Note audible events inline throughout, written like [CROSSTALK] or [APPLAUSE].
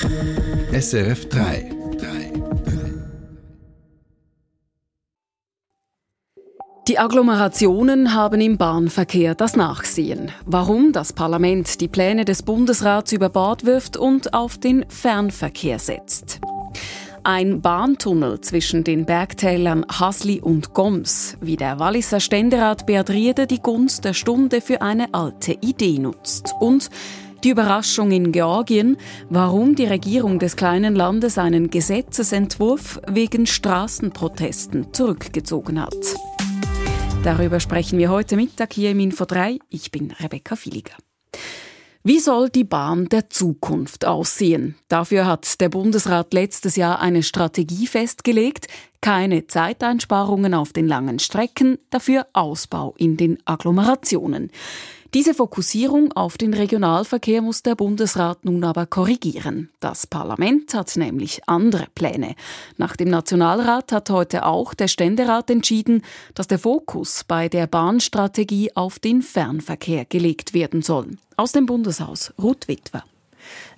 SRF 3. Die Agglomerationen haben im Bahnverkehr das Nachsehen. Warum das Parlament die Pläne des Bundesrats über Bord wirft und auf den Fernverkehr setzt. Ein Bahntunnel zwischen den Bergtälern Hasli und Goms, wie der Walliser Ständerat Beat Riede die Gunst der Stunde für eine alte Idee nutzt. Und die Überraschung in Georgien, warum die Regierung des kleinen Landes einen Gesetzesentwurf wegen Straßenprotesten zurückgezogen hat. Darüber sprechen wir heute Mittag hier im Info 3. Ich bin Rebecca Filiger. Wie soll die Bahn der Zukunft aussehen? Dafür hat der Bundesrat letztes Jahr eine Strategie festgelegt. Keine Zeiteinsparungen auf den langen Strecken, dafür Ausbau in den Agglomerationen. Diese Fokussierung auf den Regionalverkehr muss der Bundesrat nun aber korrigieren. Das Parlament hat nämlich andere Pläne. Nach dem Nationalrat hat heute auch der Ständerat entschieden, dass der Fokus bei der Bahnstrategie auf den Fernverkehr gelegt werden soll. Aus dem Bundeshaus Ruth Witwer.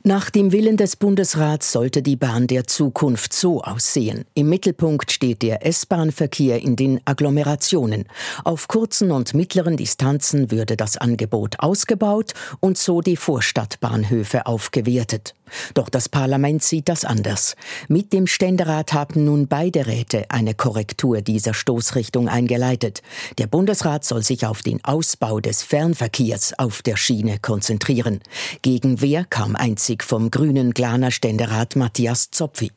Nach dem Willen des Bundesrats sollte die Bahn der Zukunft so aussehen. Im Mittelpunkt steht der S-Bahn-Verkehr in den Agglomerationen. Auf kurzen und mittleren Distanzen würde das Angebot ausgebaut und so die Vorstadtbahnhöfe aufgewertet. Doch das Parlament sieht das anders. Mit dem Ständerat haben nun beide Räte eine Korrektur dieser Stoßrichtung eingeleitet. Der Bundesrat soll sich auf den Ausbau des Fernverkehrs auf der Schiene konzentrieren. Gegenwehr kam einzig vom grünen Glaner Ständerat Matthias Zopfi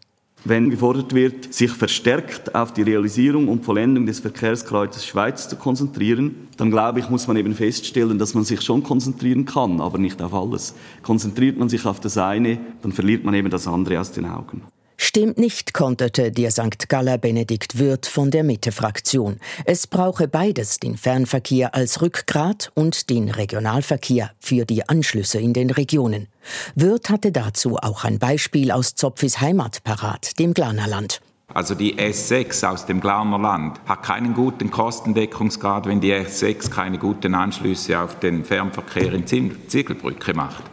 wenn gefordert wird, sich verstärkt auf die Realisierung und Vollendung des Verkehrskreuzes Schweiz zu konzentrieren, dann glaube ich, muss man eben feststellen, dass man sich schon konzentrieren kann, aber nicht auf alles. Konzentriert man sich auf das eine, dann verliert man eben das andere aus den Augen. Stimmt nicht, konterte der St. Galler Benedikt Wirth von der Mitte-Fraktion. Es brauche beides, den Fernverkehr als Rückgrat und den Regionalverkehr für die Anschlüsse in den Regionen. Wirth hatte dazu auch ein Beispiel aus Zopfis Heimat parat, dem Glanerland. Also die S6 aus dem Glauner Land hat keinen guten Kostendeckungsgrad, wenn die S6 keine guten Anschlüsse auf den Fernverkehr in Ziegelbrücke macht.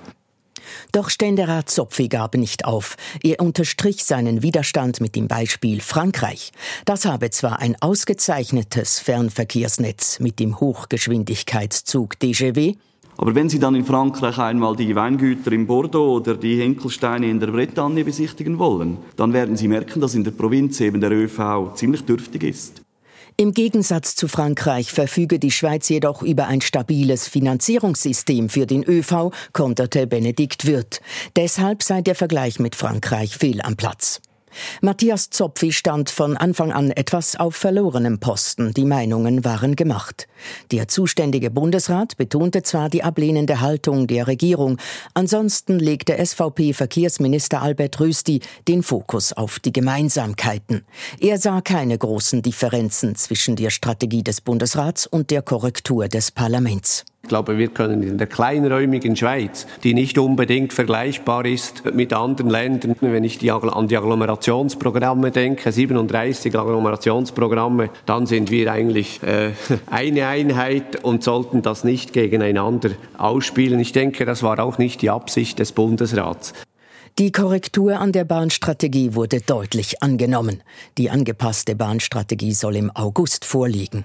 Doch Ständerat Zopfi gab nicht auf. Er unterstrich seinen Widerstand mit dem Beispiel Frankreich. Das habe zwar ein ausgezeichnetes Fernverkehrsnetz mit dem Hochgeschwindigkeitszug DGW, aber wenn Sie dann in Frankreich einmal die Weingüter in Bordeaux oder die Henkelsteine in der Bretagne besichtigen wollen, dann werden Sie merken, dass in der Provinz eben der ÖV ziemlich dürftig ist. Im Gegensatz zu Frankreich verfüge die Schweiz jedoch über ein stabiles Finanzierungssystem für den ÖV, konterte Benedikt Wirth. Deshalb sei der Vergleich mit Frankreich fehl am Platz. Matthias Zopfi stand von Anfang an etwas auf verlorenem Posten. Die Meinungen waren gemacht. Der zuständige Bundesrat betonte zwar die ablehnende Haltung der Regierung, ansonsten legte SVP-Verkehrsminister Albert Rösti den Fokus auf die Gemeinsamkeiten. Er sah keine großen Differenzen zwischen der Strategie des Bundesrats und der Korrektur des Parlaments. Ich glaube, wir können in der kleinräumigen Schweiz, die nicht unbedingt vergleichbar ist mit anderen Ländern, wenn ich die, an die Agglomerationsprogramme denke, 37 Agglomerationsprogramme, dann sind wir eigentlich äh, [LAUGHS] eine Einheit und sollten das nicht gegeneinander ausspielen. Ich denke, das war auch nicht die Absicht des Bundesrats. Die Korrektur an der Bahnstrategie wurde deutlich angenommen. Die angepasste Bahnstrategie soll im August vorliegen.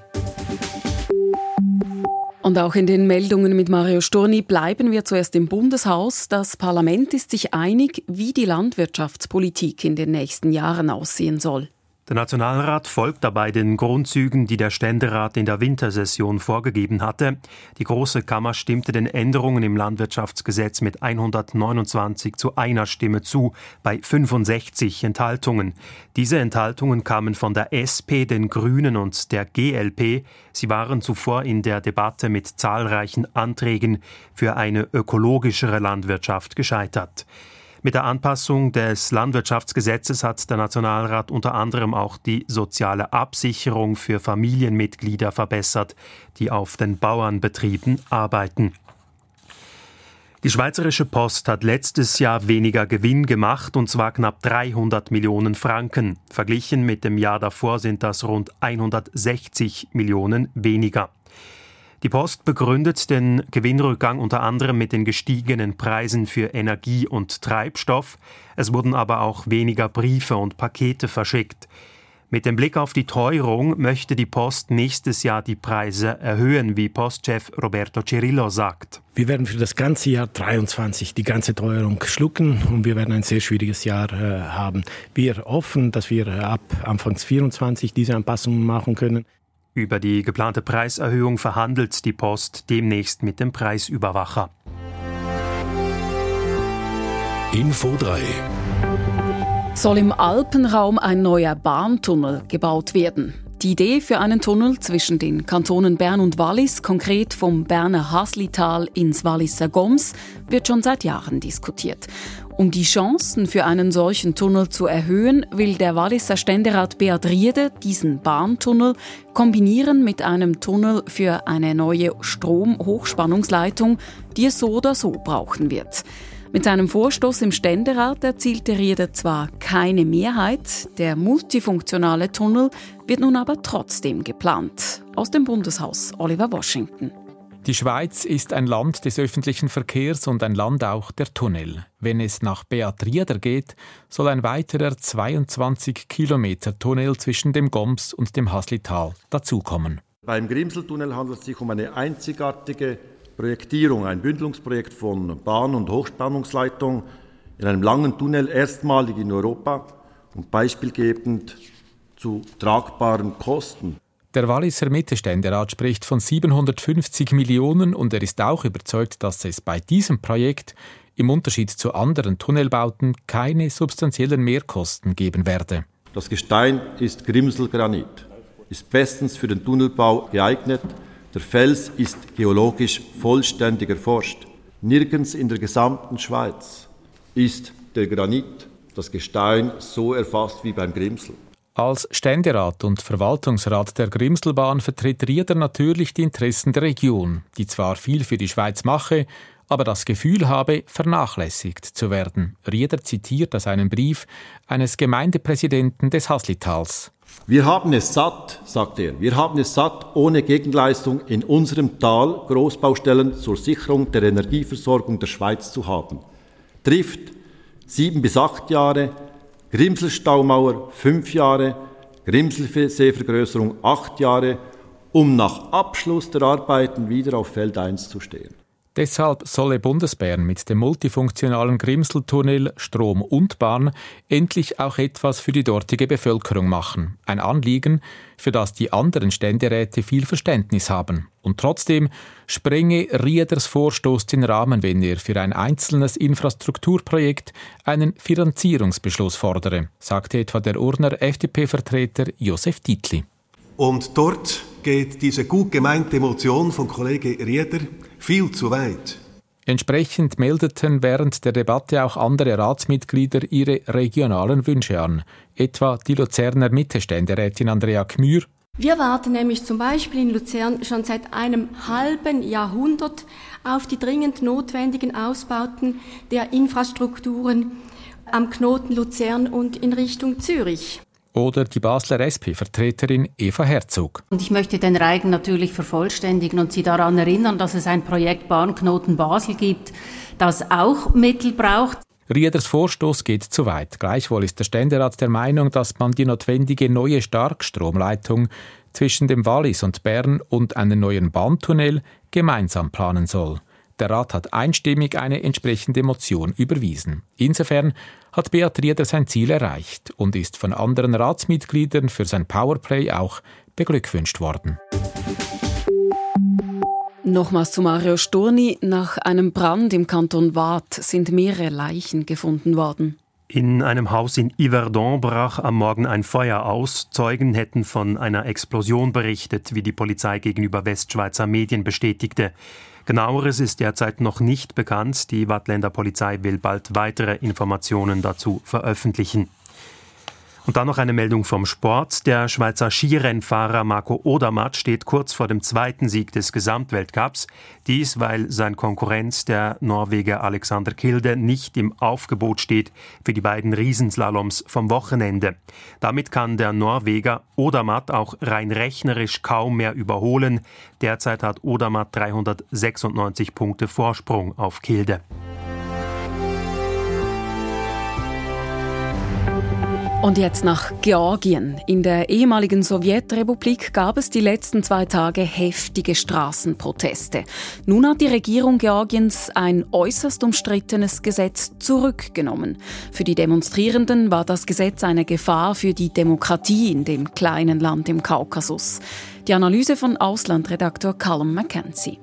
Und auch in den Meldungen mit Mario Sturni bleiben wir zuerst im Bundeshaus. Das Parlament ist sich einig, wie die Landwirtschaftspolitik in den nächsten Jahren aussehen soll. Der Nationalrat folgt dabei den Grundzügen, die der Ständerat in der Wintersession vorgegeben hatte. Die Große Kammer stimmte den Änderungen im Landwirtschaftsgesetz mit 129 zu einer Stimme zu, bei 65 Enthaltungen. Diese Enthaltungen kamen von der SP, den Grünen und der GLP. Sie waren zuvor in der Debatte mit zahlreichen Anträgen für eine ökologischere Landwirtschaft gescheitert. Mit der Anpassung des Landwirtschaftsgesetzes hat der Nationalrat unter anderem auch die soziale Absicherung für Familienmitglieder verbessert, die auf den Bauernbetrieben arbeiten. Die Schweizerische Post hat letztes Jahr weniger Gewinn gemacht, und zwar knapp 300 Millionen Franken. Verglichen mit dem Jahr davor sind das rund 160 Millionen weniger. Die Post begründet den Gewinnrückgang unter anderem mit den gestiegenen Preisen für Energie und Treibstoff. Es wurden aber auch weniger Briefe und Pakete verschickt. Mit dem Blick auf die Teuerung möchte die Post nächstes Jahr die Preise erhöhen, wie Postchef Roberto Cirillo sagt. Wir werden für das ganze Jahr 23 die ganze Teuerung schlucken und wir werden ein sehr schwieriges Jahr äh, haben. Wir hoffen, dass wir ab Anfangs 24 diese Anpassungen machen können. Über die geplante Preiserhöhung verhandelt die Post demnächst mit dem Preisüberwacher. Info 3 soll im Alpenraum ein neuer Bahntunnel gebaut werden. Die Idee für einen Tunnel zwischen den Kantonen Bern und Wallis, konkret vom Berner Haslital ins Walliser Goms, wird schon seit Jahren diskutiert. Um die Chancen für einen solchen Tunnel zu erhöhen, will der Walliser Ständerat Beat Riede diesen Bahntunnel kombinieren mit einem Tunnel für eine neue Stromhochspannungsleitung, die es so oder so brauchen wird. Mit seinem Vorstoß im Ständerat erzielte Rieder zwar keine Mehrheit, der multifunktionale Tunnel wird nun aber trotzdem geplant. Aus dem Bundeshaus Oliver Washington. Die Schweiz ist ein Land des öffentlichen Verkehrs und ein Land auch der Tunnel. Wenn es nach Beat Rieder geht, soll ein weiterer 22 Kilometer Tunnel zwischen dem Goms und dem Haslital dazukommen. Beim Grimseltunnel handelt es sich um eine einzigartige Projektierung, ein Bündelungsprojekt von Bahn- und Hochspannungsleitung in einem langen Tunnel, erstmalig in Europa und beispielgebend zu tragbaren Kosten. Der Walliser Mittelständerat spricht von 750 Millionen und er ist auch überzeugt, dass es bei diesem Projekt im Unterschied zu anderen Tunnelbauten keine substanziellen Mehrkosten geben werde. Das Gestein ist Grimselgranit, ist bestens für den Tunnelbau geeignet der Fels ist geologisch vollständig erforscht. Nirgends in der gesamten Schweiz ist der Granit, das Gestein, so erfasst wie beim Grimsel. Als Ständerat und Verwaltungsrat der Grimselbahn vertritt Rieder natürlich die Interessen der Region, die zwar viel für die Schweiz mache, aber das Gefühl habe, vernachlässigt zu werden. Rieder zitiert aus einem Brief eines Gemeindepräsidenten des Haslitals. Wir haben es satt, sagt er, wir haben es satt, ohne Gegenleistung in unserem Tal Großbaustellen zur Sicherung der Energieversorgung der Schweiz zu haben. Trifft sieben bis acht Jahre, Grimselstaumauer fünf Jahre, Grimselseevergrößerung acht Jahre, um nach Abschluss der Arbeiten wieder auf Feld 1 zu stehen. Deshalb solle Bundesbären mit dem multifunktionalen Grimseltunnel Strom und Bahn endlich auch etwas für die dortige Bevölkerung machen. Ein Anliegen, für das die anderen Ständeräte viel Verständnis haben. Und trotzdem sprenge Rieders Vorstoß den Rahmen, wenn er für ein einzelnes Infrastrukturprojekt einen Finanzierungsbeschluss fordere, sagte etwa der Urner FDP-Vertreter Josef Dietli. Und dort geht diese gut gemeinte Motion von Kollege Rieder viel zu weit. Entsprechend meldeten während der Debatte auch andere Ratsmitglieder ihre regionalen Wünsche an, etwa die Luzerner Mittelständerätin Andrea Kmür. Wir warten nämlich zum Beispiel in Luzern schon seit einem halben Jahrhundert auf die dringend notwendigen Ausbauten der Infrastrukturen am Knoten Luzern und in Richtung Zürich oder die Basler SP-Vertreterin Eva Herzog. Und ich möchte den Reigen natürlich vervollständigen und Sie daran erinnern, dass es ein Projekt Bahnknoten Basel gibt, das auch Mittel braucht. Rieders Vorstoß geht zu weit. Gleichwohl ist der Ständerat der Meinung, dass man die notwendige neue Starkstromleitung zwischen dem Wallis und Bern und einen neuen Bahntunnel gemeinsam planen soll. Der Rat hat einstimmig eine entsprechende Motion überwiesen. Insofern hat Beat Rieder sein Ziel erreicht und ist von anderen Ratsmitgliedern für sein Powerplay auch beglückwünscht worden. Nochmals zu Mario Sturni. Nach einem Brand im Kanton Waadt sind mehrere Leichen gefunden worden. In einem Haus in Yverdon brach am Morgen ein Feuer aus. Zeugen hätten von einer Explosion berichtet, wie die Polizei gegenüber Westschweizer Medien bestätigte. Genaueres ist derzeit noch nicht bekannt. Die Wattländer Polizei will bald weitere Informationen dazu veröffentlichen. Und dann noch eine Meldung vom Sport. Der Schweizer Skirennfahrer Marco Odermatt steht kurz vor dem zweiten Sieg des Gesamtweltcups. Dies, weil sein Konkurrent, der Norweger Alexander Kilde, nicht im Aufgebot steht für die beiden Riesenslaloms vom Wochenende. Damit kann der Norweger Odermatt auch rein rechnerisch kaum mehr überholen. Derzeit hat Odermatt 396 Punkte Vorsprung auf Kilde. Und jetzt nach Georgien. In der ehemaligen Sowjetrepublik gab es die letzten zwei Tage heftige Straßenproteste. Nun hat die Regierung Georgiens ein äußerst umstrittenes Gesetz zurückgenommen. Für die Demonstrierenden war das Gesetz eine Gefahr für die Demokratie in dem kleinen Land im Kaukasus. Die Analyse von Auslandredaktor Callum McKenzie.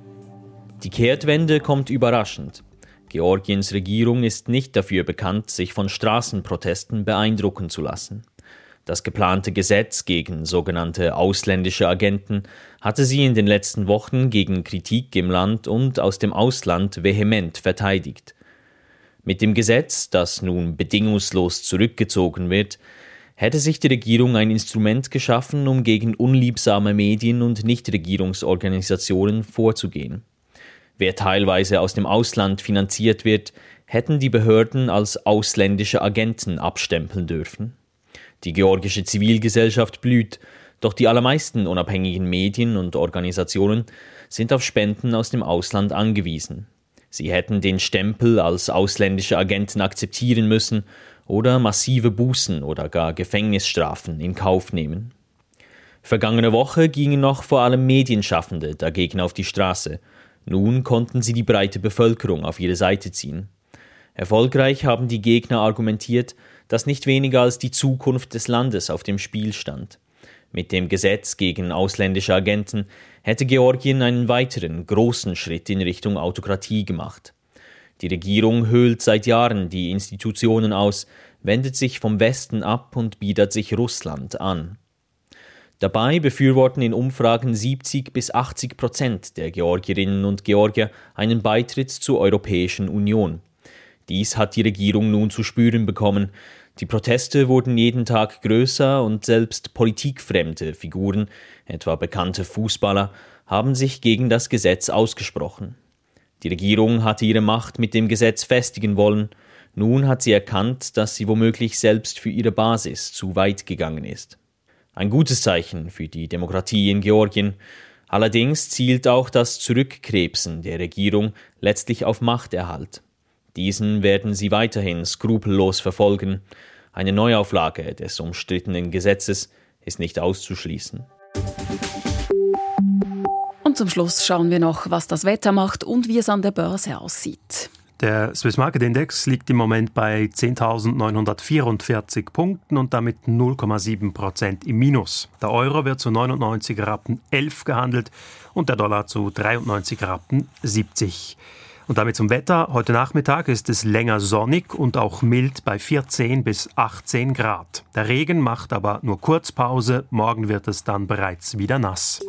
Die Kehrtwende kommt überraschend. Georgiens Regierung ist nicht dafür bekannt, sich von Straßenprotesten beeindrucken zu lassen. Das geplante Gesetz gegen sogenannte ausländische Agenten hatte sie in den letzten Wochen gegen Kritik im Land und aus dem Ausland vehement verteidigt. Mit dem Gesetz, das nun bedingungslos zurückgezogen wird, hätte sich die Regierung ein Instrument geschaffen, um gegen unliebsame Medien und Nichtregierungsorganisationen vorzugehen. Wer teilweise aus dem Ausland finanziert wird, hätten die Behörden als ausländische Agenten abstempeln dürfen. Die georgische Zivilgesellschaft blüht, doch die allermeisten unabhängigen Medien und Organisationen sind auf Spenden aus dem Ausland angewiesen. Sie hätten den Stempel als ausländische Agenten akzeptieren müssen oder massive Bußen oder gar Gefängnisstrafen in Kauf nehmen. Vergangene Woche gingen noch vor allem Medienschaffende dagegen auf die Straße nun konnten sie die breite Bevölkerung auf ihre Seite ziehen. Erfolgreich haben die Gegner argumentiert, dass nicht weniger als die Zukunft des Landes auf dem Spiel stand. Mit dem Gesetz gegen ausländische Agenten hätte Georgien einen weiteren großen Schritt in Richtung Autokratie gemacht. Die Regierung höhlt seit Jahren die Institutionen aus, wendet sich vom Westen ab und bietet sich Russland an. Dabei befürworten in Umfragen 70 bis 80 Prozent der Georgierinnen und Georgier einen Beitritt zur Europäischen Union. Dies hat die Regierung nun zu spüren bekommen. Die Proteste wurden jeden Tag größer und selbst politikfremde Figuren, etwa bekannte Fußballer, haben sich gegen das Gesetz ausgesprochen. Die Regierung hatte ihre Macht mit dem Gesetz festigen wollen. Nun hat sie erkannt, dass sie womöglich selbst für ihre Basis zu weit gegangen ist. Ein gutes Zeichen für die Demokratie in Georgien. Allerdings zielt auch das Zurückkrebsen der Regierung letztlich auf Machterhalt. Diesen werden sie weiterhin skrupellos verfolgen. Eine Neuauflage des umstrittenen Gesetzes ist nicht auszuschließen. Und zum Schluss schauen wir noch, was das Wetter macht und wie es an der Börse aussieht. Der Swiss Market Index liegt im Moment bei 10.944 Punkten und damit 0,7 Prozent im Minus. Der Euro wird zu 99 Rappen 11 gehandelt und der Dollar zu 93 Rappen 70. Und damit zum Wetter. Heute Nachmittag ist es länger sonnig und auch mild bei 14 bis 18 Grad. Der Regen macht aber nur Kurzpause. Morgen wird es dann bereits wieder nass.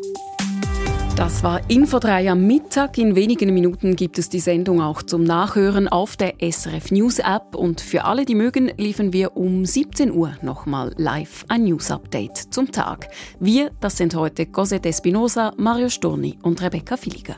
Das war Info 3 am Mittag. In wenigen Minuten gibt es die Sendung auch zum Nachhören auf der SRF News App. Und für alle, die mögen, liefern wir um 17 Uhr nochmal live ein News Update zum Tag. Wir, das sind heute Cosette Espinosa, Mario Sturni und Rebecca Filiger.